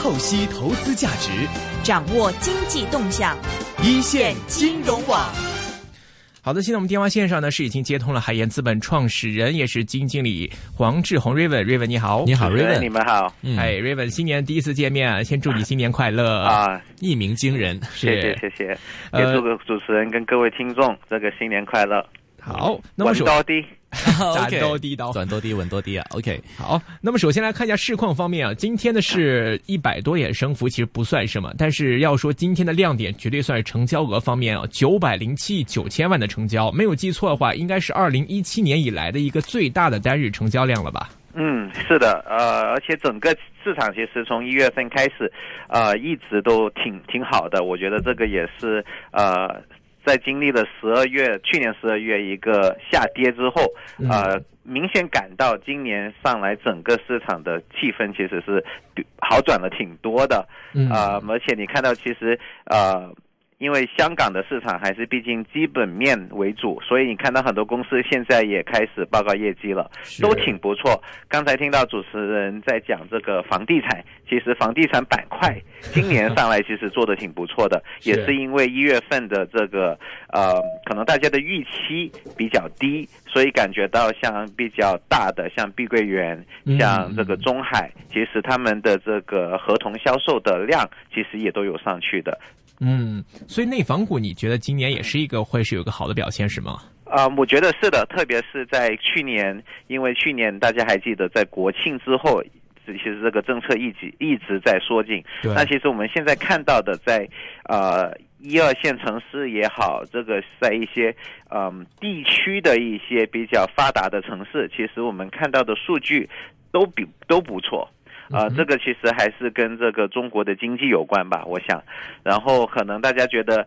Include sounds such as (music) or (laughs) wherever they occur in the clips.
透析投资价值，掌握经济动向，一线金融网。好的，现在我们电话线上呢是已经接通了海盐资本创始人，也是基金经理黄志宏 Raven，Raven 你好，你好主持人 Raven，你们好，嗯。哎，Raven 新年第一次见面，先祝你新年快乐！啊，一鸣惊人，谢谢谢谢，呃也祝个主持人跟各位听众这个新年快乐，好，那么首稳到 (laughs) 底。战 OK 斗地道。短多低，稳多低啊。OK，好，那么首先来看一下市况方面啊，今天的是一百多点升幅，其实不算什么，但是要说今天的亮点，绝对算是成交额方面啊，九百零七亿九千万的成交，没有记错的话，应该是二零一七年以来的一个最大的单日成交量了吧？嗯，是的，呃，而且整个市场其实从一月份开始，呃，一直都挺挺好的。我觉得这个也是呃，在经历了十二月去年十二月一个下跌之后，呃，明显感到今年上来整个市场的气氛其实是好转了挺多的。嗯呃，而且你看到其实呃。因为香港的市场还是毕竟基本面为主，所以你看到很多公司现在也开始报告业绩了，都挺不错。刚才听到主持人在讲这个房地产，其实房地产板块 (laughs) 今年上来其实做的挺不错的，是也是因为一月份的这个呃，可能大家的预期比较低，所以感觉到像比较大的像碧桂园嗯、像这个中海，其实他们的这个合同销售的量其实也都有上去的。嗯，所以内房股你觉得今年也是一个会是有个好的表现是吗？啊、我觉得是的，特别是在去年，因为去年大家还记得，在国庆之后，其实这个政策一直一直在缩紧。那其实我们现在看到的在，呃一二线城市也好，这个在一些嗯、地区的一些比较发达的城市，其实我们看到的数据都比都不错。呃，这个其实还是跟这个中国的经济有关吧，我想。然后可能大家觉得，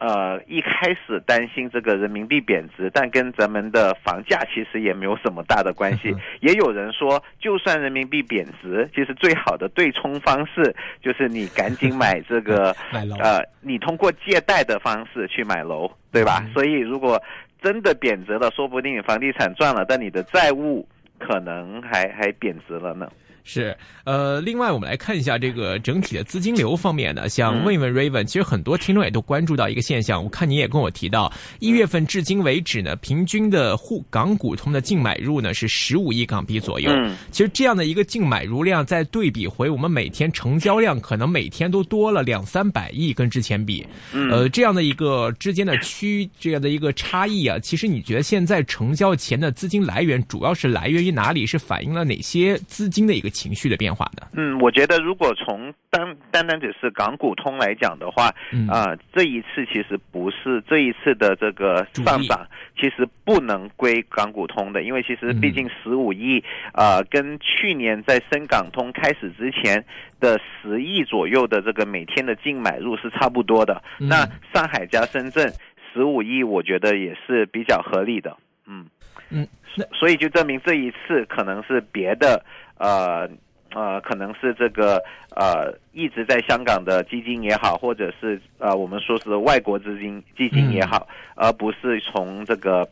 呃，一开始担心这个人民币贬值，但跟咱们的房价其实也没有什么大的关系。(laughs) 也有人说，就算人民币贬值，其实最好的对冲方式就是你赶紧买这个 (laughs) 呃，你通过借贷的方式去买楼，对吧？嗯所以如果真的贬值了，说不定房地产赚了，但你的债务可能还还贬值了呢。是，呃，另外我们来看一下这个整体的资金流方面呢，想嗯问一问 Raven，、其实很多听众也都关注到一个现象，我看你也跟我提到，一月份至今为止呢，平均的沪港股通的净买入呢是十五亿港币左右。嗯其实这样的一个净买入量，再对比回我们每天成交量，可能每天都多了两三百亿，跟之前比，嗯呃，这样的一个之间的区这样的一个差异啊，其实你觉得现在成交前的资金来源主要是来源于哪里？是反映了哪些资金的一个情绪的变化呢？嗯，我觉得如果从单单单只是港股通来讲的话，嗯啊、这一次其实不是这一次的这个上涨，其实不能归港股通的，因为其实嗯毕竟十五亿，呃，跟去年在深港通开始之前的十亿左右的这个每天的净买入是差不多的。嗯那上海加深圳十五亿，我觉得也是比较合理的。嗯嗯，所以就证明这一次可能是别的呃呃，可能是这个呃一直在香港的基金也好，或者是呃我们说是外国资金基金也好，而不是从这个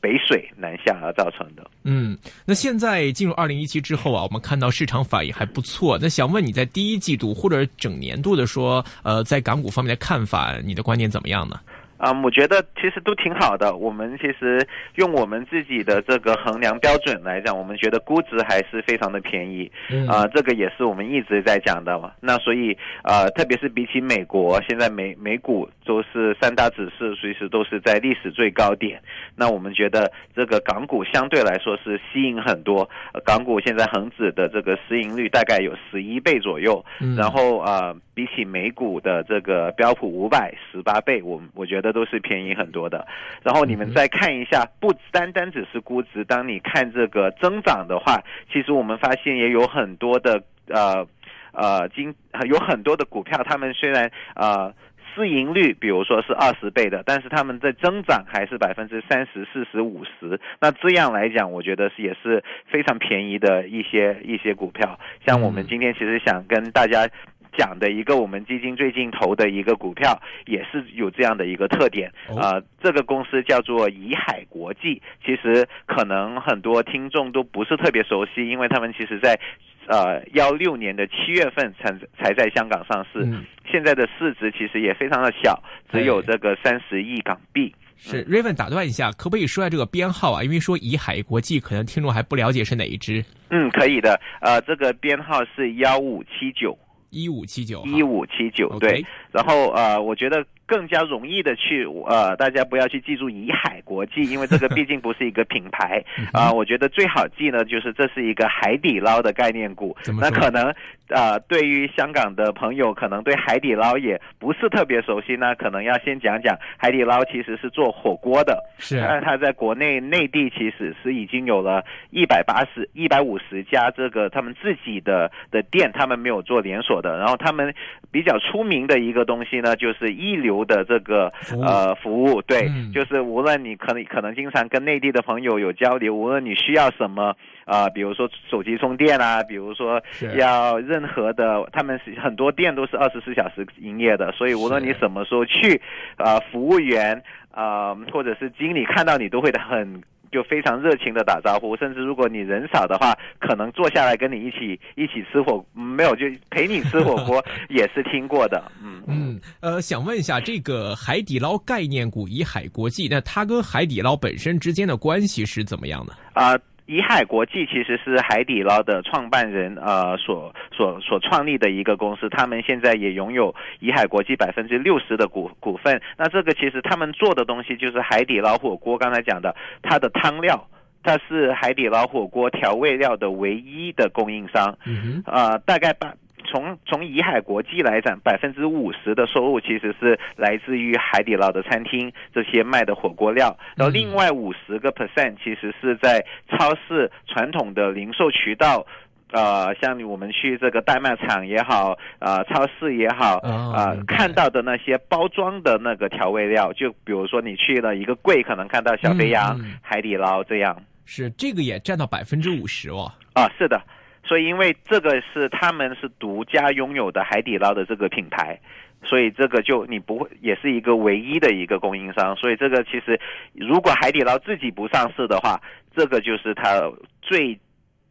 北水南下而造成的。嗯，那现在进入二零一七之后啊，我们看到市场反应还不错。那想问你在第一季度或者整年度的说，呃，在港股方面的看法，你的观点怎么样呢？啊、我觉得其实都挺好的。我们其实用我们自己的这个衡量标准来讲，我们觉得估值还是非常的便宜。嗯啊、这个也是我们一直在讲的嘛。那所以呃，特别是比起美国，现在美美股都是三大指数，随时都是在历史最高点。那我们觉得这个港股相对来说是吸引很多。呃港股现在恒指的这个市盈率大概有十一倍左右，嗯然后呃，比起美股的这个标普五百十八倍，我我觉得都是便宜很多的。然后你们再看一下，不单单只是估值，当你看这个增长的话，其实我们发现也有很多的呃呃今有很多的股票，他们虽然呃。市盈率，比如说是二十倍的，但是他们在增长还是百分之三十、四十、五十。那这样来讲，我觉得是也是非常便宜的一些一些股票。像我们今天其实想跟大家讲的一个我们基金最近投的一个股票，也是有这样的一个特点。哦呃，这个公司叫做怡海国际，其实可能很多听众都不是特别熟悉，因为他们其实在呃幺六年的七月份才才在香港上市，嗯现在的市值其实也非常的小，只有这个三十亿港币。是 Raven 打断一下，可不可以说下这个编号啊？因为说怡海国际，可能听众还不了解是哪一支。嗯，可以的。呃，这个编号是幺五七九一五七九，一五七九，对。然后呃，我觉得更加容易的去呃，大家不要去记住怡海国际，因为这个 (laughs) 毕竟不是一个品牌。嗯啊、我觉得最好记呢，就是这是一个海底捞的概念股。那可能呃，对于香港的朋友，可能对海底捞也不是特别熟悉呢，可能要先讲讲海底捞其实是做火锅的。是。但它在国内内地其实是已经有了一百八十、一百五十家这个他们自己的的店，他们没有做连锁的。然后他们比较出名的一个东西呢，就是一流的这个呃服务，对，嗯。就是无论你可能可能经常跟内地的朋友有交流，无论你需要什么。啊、比如说手机充电啊，比如说要任何的，他们是很多店都是二十四小时营业的，所以无论你什么时候去，呃，服务员呃或者是经理看到你都会很就非常热情的打招呼，甚至如果你人少的话，可能坐下来跟你一起一起吃火，嗯没有就陪你吃火锅 (laughs) 也是听过的，嗯。嗯，呃，想问一下，这个海底捞概念股以海国际，那它跟海底捞本身之间的关系是怎么样的？啊、怡海国际其实是海底捞的创办人呃所所所创立的一个公司，他们现在也拥有怡海国际百分之六十的股股份。那这个其实他们做的东西就是海底捞火锅，刚才讲的它的汤料。它是海底捞火锅调味料的唯一的供应商，嗯哼，呃，大概把从从怡海国际来讲，百分之五十的收入其实是来自于海底捞的餐厅这些卖的火锅料，然后另外五十个 percent 其实是在超市传统的零售渠道。呃，像我们去这个代卖场也好，呃，超市也好，哦呃看到的那些包装的那个调味料，就比如说你去了一个柜，可能看到小肥羊、海底捞这样。是这个也占到百分之五十哦。啊，是的，所以因为这个是他们是独家拥有的海底捞的这个品牌，所以这个就你不会也是一个唯一的一个供应商，所以这个其实如果海底捞自己不上市的话，这个就是它最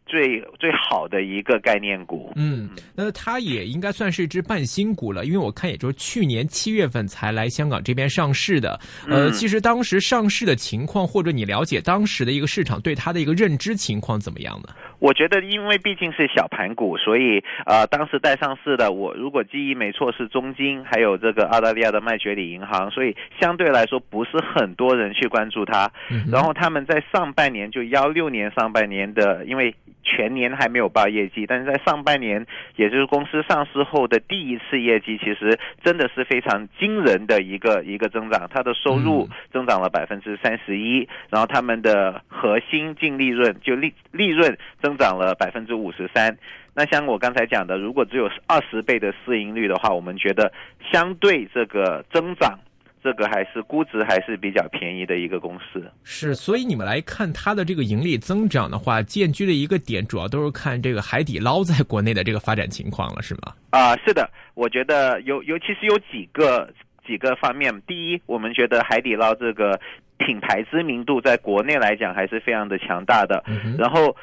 最最好的一个概念股。嗯，那它也应该算是一只半新股了，因为我看也就是去年七月份才来香港这边上市的。呃，嗯其实当时上市的情况，或者你了解当时的一个市场对它的一个认知情况怎么样呢？我觉得，因为毕竟是小盘股，所以呃，当时带上市的，我如果记忆没错是中金，还有这个澳大利亚的麦觉理银行，所以相对来说不是很多人去关注它。嗯然后他们在上半年就幺六年上半年的，因为全年还没有报业绩，但是在上半年，也就是公司上市后的第一次业绩，其实真的是非常惊人的一个一个增长。它的收入嗯增长了百分之三十一，然后他们的核心净利润就利利润增长了百分之五十三。那像我刚才讲的，如果只有二十倍的市盈率的话，我们觉得相对这个增长，这个还是估值还是比较便宜的一个公司。是，所以你们来看它的这个盈利增长的话，建居的一个点主要都是看这个海底捞在国内的这个发展情况了，是吗？啊、是的，我觉得尤尤其是有几个几个方面。第一，我们觉得海底捞这个品牌知名度在国内来讲还是非常的强大的。嗯然后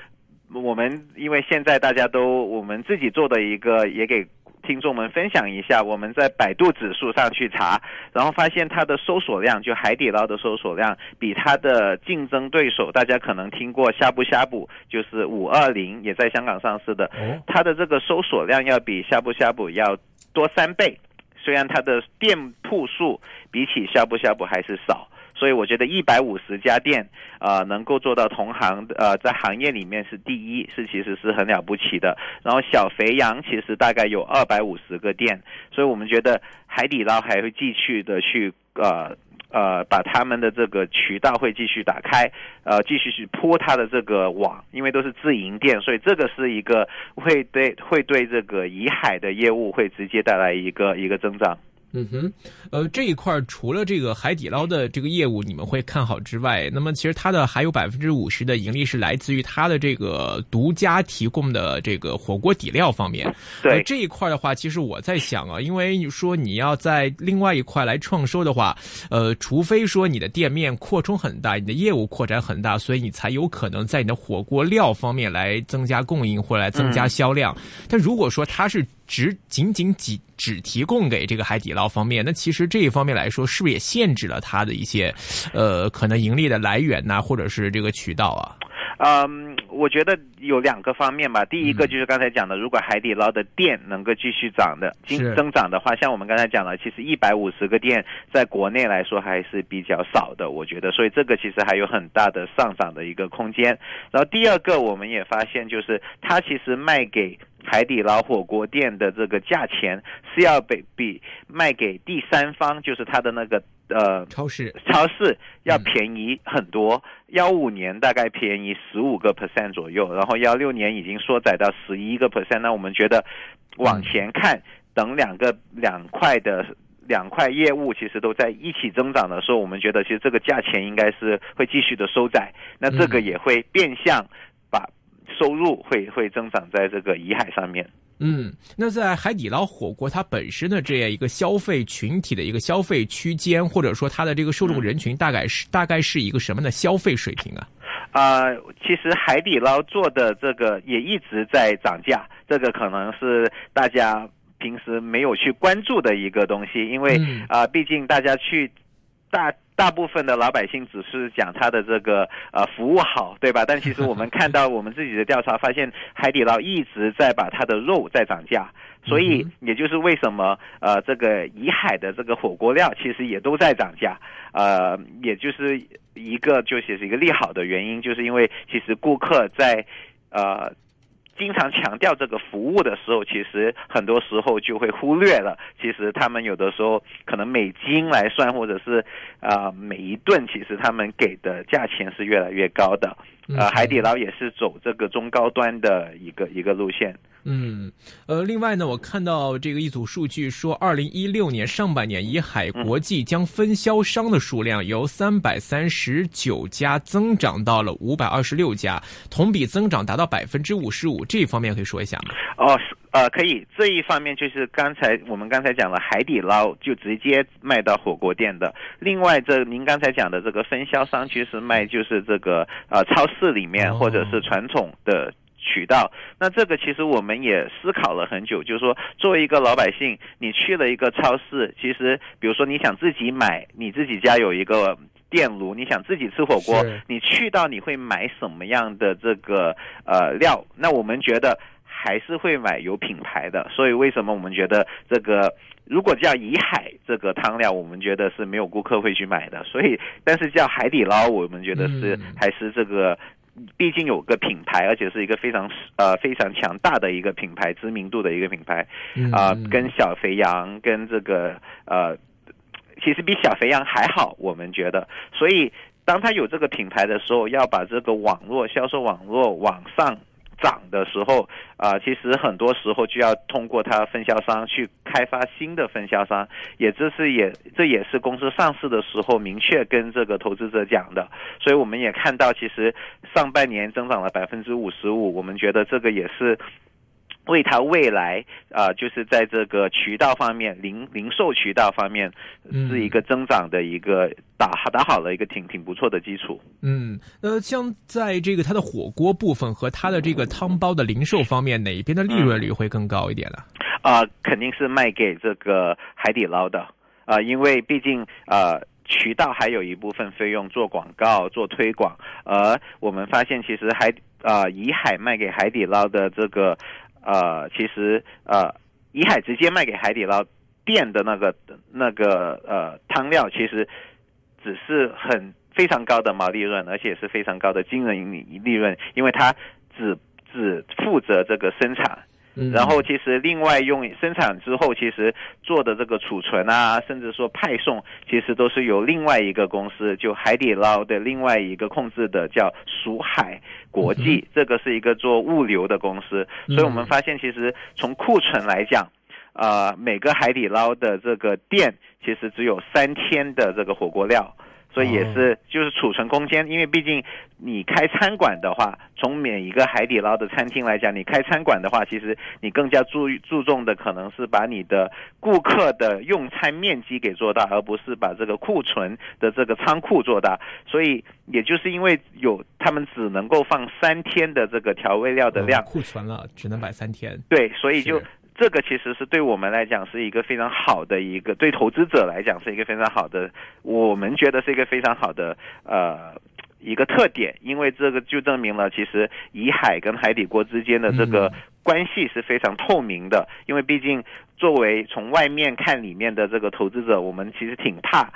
我们因为现在大家都我们自己做的一个也给。听众们分享一下，我们在百度指数上去查，然后发现它的搜索量，就海底捞的搜索量，比它的竞争对手，大家可能听过呷哺呷哺，就是五二零，也在香港上市的，哦，它的这个搜索量要比呷哺呷哺要多三倍，虽然它的店铺数比起呷哺呷哺还是少，所以我觉得一百五十家店，呃，能够做到同行，呃，在行业里面是第一，是其实是很了不起的。然后小肥羊其实大概有二百五十个店，所以我们觉得海底捞还会继续的去呃。呃，把他们的这个渠道会继续打开，呃，继续去铺它的这个网，因为都是自营店，所以这个是一个会对会对这个怡海的业务会直接带来一个一个增长。嗯哼，呃，这一块除了这个海底捞的这个业务你们会看好之外，那么其实它的还有百分之五十的盈利是来自于它的这个独家提供的这个火锅底料方面。对、呃、这一块的话，其实我在想啊，因为你说你要在另外一块来创收的话，呃，除非说你的店面扩充很大，你的业务扩展很大，所以你才有可能在你的火锅料方面来增加供应或者来增加销量。嗯、但如果说它是只仅仅只只提供给这个海底捞方面，那其实这一方面来说，是不是也限制了它的一些，呃，可能盈利的来源呐、啊，或者是这个渠道啊？嗯，我觉得有两个方面吧。第一个就是刚才讲的，如果海底捞的店能够继续涨的、增长的话，像我们刚才讲了，其实一百五十个店在国内来说还是比较少的，我觉得，所以这个其实还有很大的上涨的一个空间。然后第二个，我们也发现，就是它其实卖给海底捞火锅店的这个价钱是要比比卖给第三方，就是它的那个呃超市超市要便宜很多。幺五年大概便宜十五个 percent 左右，然后幺六年已经缩窄到十一个 percent。那我们觉得往前看，等两个两块的两块业务其实都在一起增长的时候，我们觉得其实这个价钱应该是会继续的收窄。那这个也会变相把收入会会增长在这个遗海上面。嗯，那在海底捞火锅它本身的这样一个消费群体的一个消费区间，或者说它的这个受众人群，大概是、嗯、大概是一个什么样的消费水平啊？啊、呃，其实海底捞做的这个也一直在涨价，这个可能是大家平时没有去关注的一个东西，因为啊、呃，毕竟大家去大。大部分的老百姓只是讲他的这个呃服务好，对吧？但其实我们 (laughs) 看到我们自己的调查发现，海底捞一直在把它的肉在涨价，所以也就是为什么呃这个怡海的这个火锅料其实也都在涨价，呃，也就是一个就是一个利好的原因，就是因为其实顾客在呃。经常强调这个服务的时候，其实很多时候就会忽略了，其实他们有的时候可能每斤来算，或者是啊、每一顿，其实他们给的价钱是越来越高的。呃，海底捞也是走这个中高端的一个一个路线。嗯，呃，另外呢，我看到这个一组数据说，二零一六年上半年，以海国际将分销商的数量由三百三十九家增长到了五百二十六家，同比增长达到百分之五十五。这方面可以说一下吗？哦，呃，可以。这一方面就是刚才我们刚才讲了，海底捞就直接卖到火锅店的。另外，这您刚才讲的这个分销商，其实卖就是这个呃超市里面或者是传统的。渠道，那这个其实我们也思考了很久，就是说，作为一个老百姓，你去了一个超市，其实比如说你想自己买，你自己家有一个电炉，你想自己吃火锅，你去到你会买什么样的这个呃料？那我们觉得还是会买有品牌的，所以为什么我们觉得这个如果叫怡海这个汤料，我们觉得是没有顾客会去买的，所以但是叫海底捞，我们觉得是、嗯、还是这个。毕竟有个品牌，而且是一个非常呃非常强大的一个品牌，知名度的一个品牌啊、呃，跟小肥羊跟这个呃，其实比小肥羊还好，我们觉得。所以当他有这个品牌的时候，要把这个网络销售网络往上涨的时候，啊、其实很多时候就要通过它分销商去开发新的分销商，也这是也这也是公司上市的时候明确跟这个投资者讲的，所以我们也看到，其实上半年增长了百分之五十五，我们觉得这个也是。为它未来啊、呃，就是在这个渠道方面，零零售渠道方面，是一个增长的一个打打好了一个挺挺不错的基础。嗯，呃，像在这个它的火锅部分和它的这个汤包的零售方面，哪一边的利润率会更高一点呢？啊、呃，肯定是卖给这个海底捞的啊、呃，因为毕竟啊。呃渠道还有一部分费用做广告、做推广，而我们发现其实海啊、呃，怡海卖给海底捞的这个呃，其实呃，怡海直接卖给海底捞店的那个那个呃汤料，其实只是很非常高的毛利润，而且是非常高的惊人利润，因为它只只负责这个生产。然后其实另外用生产之后，其实做的这个储存啊，甚至说派送，其实都是由另外一个公司，就海底捞的另外一个控制的叫蜀海国际，这个是一个做物流的公司。所以我们发现，其实从库存来讲，呃，每个海底捞的这个店其实只有三天的这个火锅料。所以也是，就是储存空间，因为毕竟你开餐馆的话，从每一个海底捞的餐厅来讲，你开餐馆的话，其实你更加注注重的可能是把你的顾客的用餐面积给做大，而不是把这个库存的这个仓库做大。所以也就是因为有他们只能够放三天的这个调味料的量，库存了只能摆三天。对，所以就。这个其实是对我们来讲是一个非常好的一个，对投资者来讲是一个非常好的，我们觉得是一个非常好的呃一个特点，因为这个就证明了其实以海跟海底锅之间的这个关系是非常透明的，因为毕竟作为从外面看里面的这个投资者，我们其实挺怕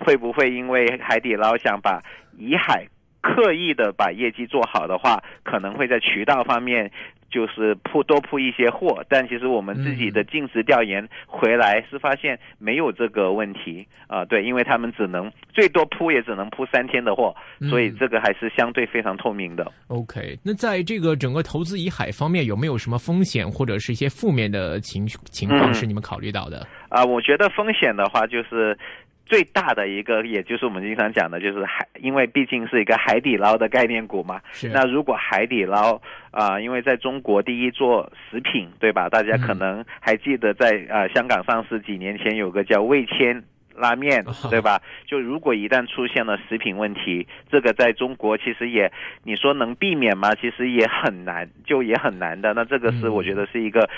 会不会因为海底捞想把以海刻意的把业绩做好的话，可能会在渠道方面。就是铺多铺一些货，但其实我们自己的尽职调研回来是发现没有这个问题啊，对，因为他们只能最多铺也只能铺三天的货，所以这个还是相对非常透明的。OK，那在这个整个投资以海方面有没有什么风险或者是一些负面的情情况是你们考虑到的？啊，我觉得风险的话就是。最大的一个，也就是我们经常讲的，就是海，因为毕竟是一个海底捞的概念股嘛。是。那如果海底捞啊，因为在中国第一做食品，对吧？大家可能还记得在啊香港上市几年前有个叫味千拉面，(laughs) 对吧？就如果一旦出现了食品问题，这个在中国其实也你说能避免吗？其实也很难，就也很难的。那这个是我觉得是一个。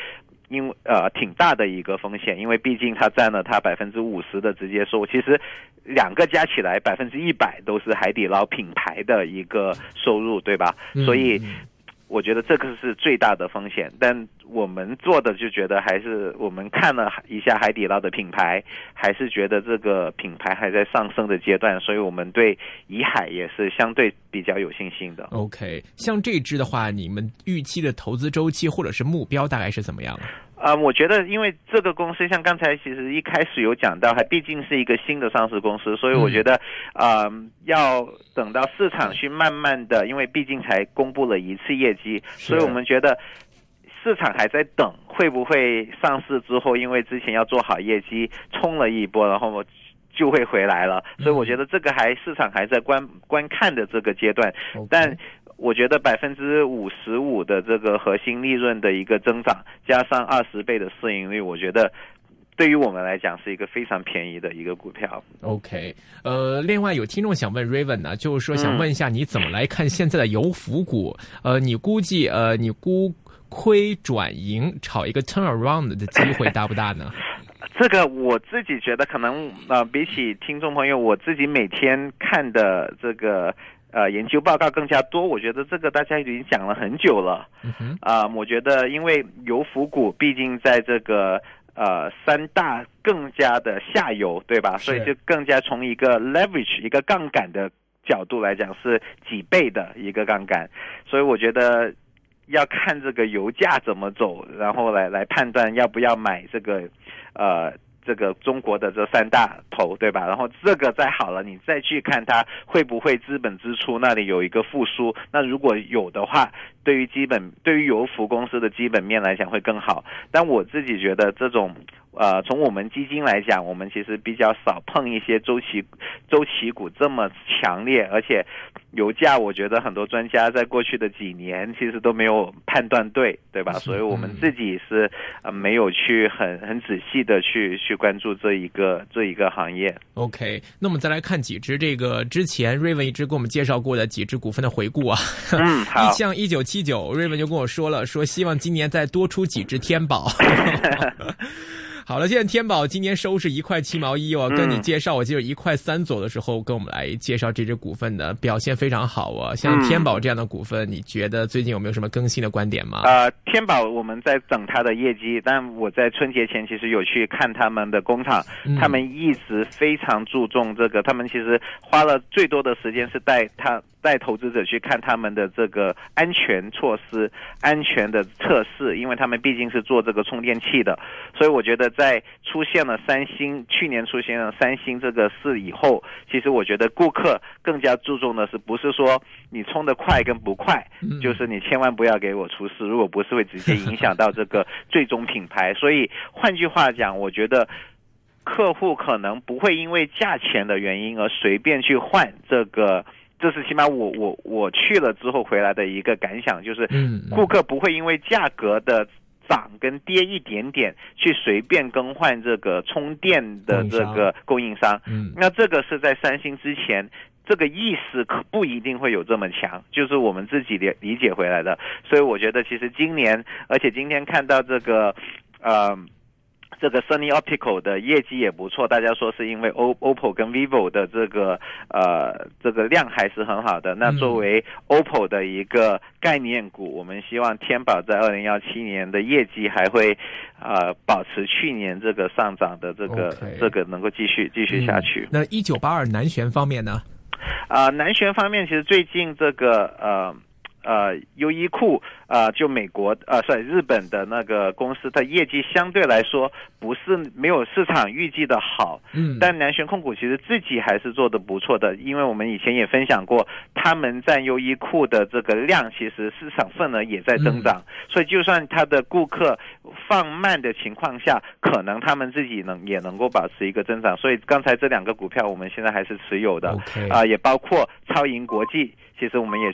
因为呃挺大的一个风险，因为毕竟它占了它百分之五十的直接收入，其实两个加起来百分之一百都是海底捞品牌的一个收入，对吧？所以。我觉得这个是最大的风险，但我们做的就觉得还是我们看了一下海底捞的品牌，还是觉得这个品牌还在上升的阶段，所以我们对怡海也是相对比较有信心的。OK，像这支的话，你们预期的投资周期或者是目标大概是怎么样？啊，我觉得，因为这个公司像刚才其实一开始有讲到，还毕竟是一个新的上市公司，所以我觉得，啊，要等到市场去慢慢的，因为毕竟才公布了一次业绩，所以我们觉得市场还在等，会不会上市之后，因为之前要做好业绩，冲了一波，然后就会回来了，所以我觉得这个还市场还在观观看的这个阶段，但。我觉得百分之五十五的这个核心利润的一个增长，加上二十倍的市盈率，我觉得对于我们来讲是一个非常便宜的一个股票。OK，呃，另外有听众想问 Raven 呢，就是说想问一下你怎么来看现在的油服股？呃，你估计呃，你估亏转盈，炒一个 turnaround 的机会大不大呢？(laughs) 这个我自己觉得可能呃，比起听众朋友，我自己每天看的这个。呃，研究报告更加多，我觉得这个大家已经讲了很久了。啊，我觉得因为油服股毕竟在这个呃三大更加的下游，对吧？所以就更加从一个 leverage 一个杠杆的角度来讲是几倍的一个杠杆，所以我觉得要看这个油价怎么走，然后来来判断要不要买这个呃。这个中国的这三大头，对吧？然后这个再好了，你再去看它会不会资本支出那里有一个复苏。那如果有的话，对于基本对于油服公司的基本面来讲会更好。但我自己觉得这种。呃，从我们基金来讲，我们其实比较少碰一些周期周期股这么强烈，而且油价，我觉得很多专家在过去的几年其实都没有判断对，对吧？所以我们自己是呃没有去很很仔细的去去关注这一个这一个行业。OK，那我们再来看几只这个之前瑞文一直给我们介绍过的几只股份的回顾啊。嗯，(laughs) 好。像一九七九，瑞文就跟我说了，说希望今年再多出几只天宝。(laughs) 好了，现在天宝今年收是一块七毛一哦。跟你介绍，我记得一块三左的时候，跟我们来介绍这只股份的表现非常好啊。像天宝这样的股份，你觉得最近有没有什么更新的观点吗？呃，天宝我们在等它的业绩，但我在春节前其实有去看他们的工厂，他们一直非常注重这个，他们其实花了最多的时间是带他。带投资者去看他们的这个安全措施、安全的测试，因为他们毕竟是做这个充电器的，所以我觉得在出现了三星去年出现了三星这个事以后，其实我觉得顾客更加注重的是不是说你充的快跟不快，就是你千万不要给我出事，如果不是会直接影响到这个 (laughs) 最终品牌。所以换句话讲，我觉得。客户可能不会因为价钱的原因而随便去换这个，这是起码我我我去了之后回来的一个感想，就是，顾客不会因为价格的涨跟跌一点点去随便更换这个充电的这个供应商。嗯，那这个是在三星之前，这个意识可不一定会有这么强，就是我们自己理理解回来的。所以我觉得其实今年，而且今天看到这个，呃。这个 Sunny Optical 的业绩也不错，大家说是因为 O OPPO 跟 Vivo 的这个呃这个量还是很好的。那作为 OPPO 的一个概念股，我们希望天宝在二零幺七年的业绩还会呃保持去年这个上涨的这个这个能够继续继续下去。那一九八二南旋方面呢？啊，南旋方面其实最近这个呃。呃，优衣库啊，就美国呃，在日本的那个公司它业绩相对来说不是没有市场预计的好，嗯，但南玄控股其实自己还是做的不错的，因为我们以前也分享过，他们占优衣库的这个量，其实市场份额也在增长，所以就算他的顾客放慢的情况下，可能他们自己能也能够保持一个增长，所以刚才这两个股票我们现在还是持有的啊，也包括超盈国际，其实我们也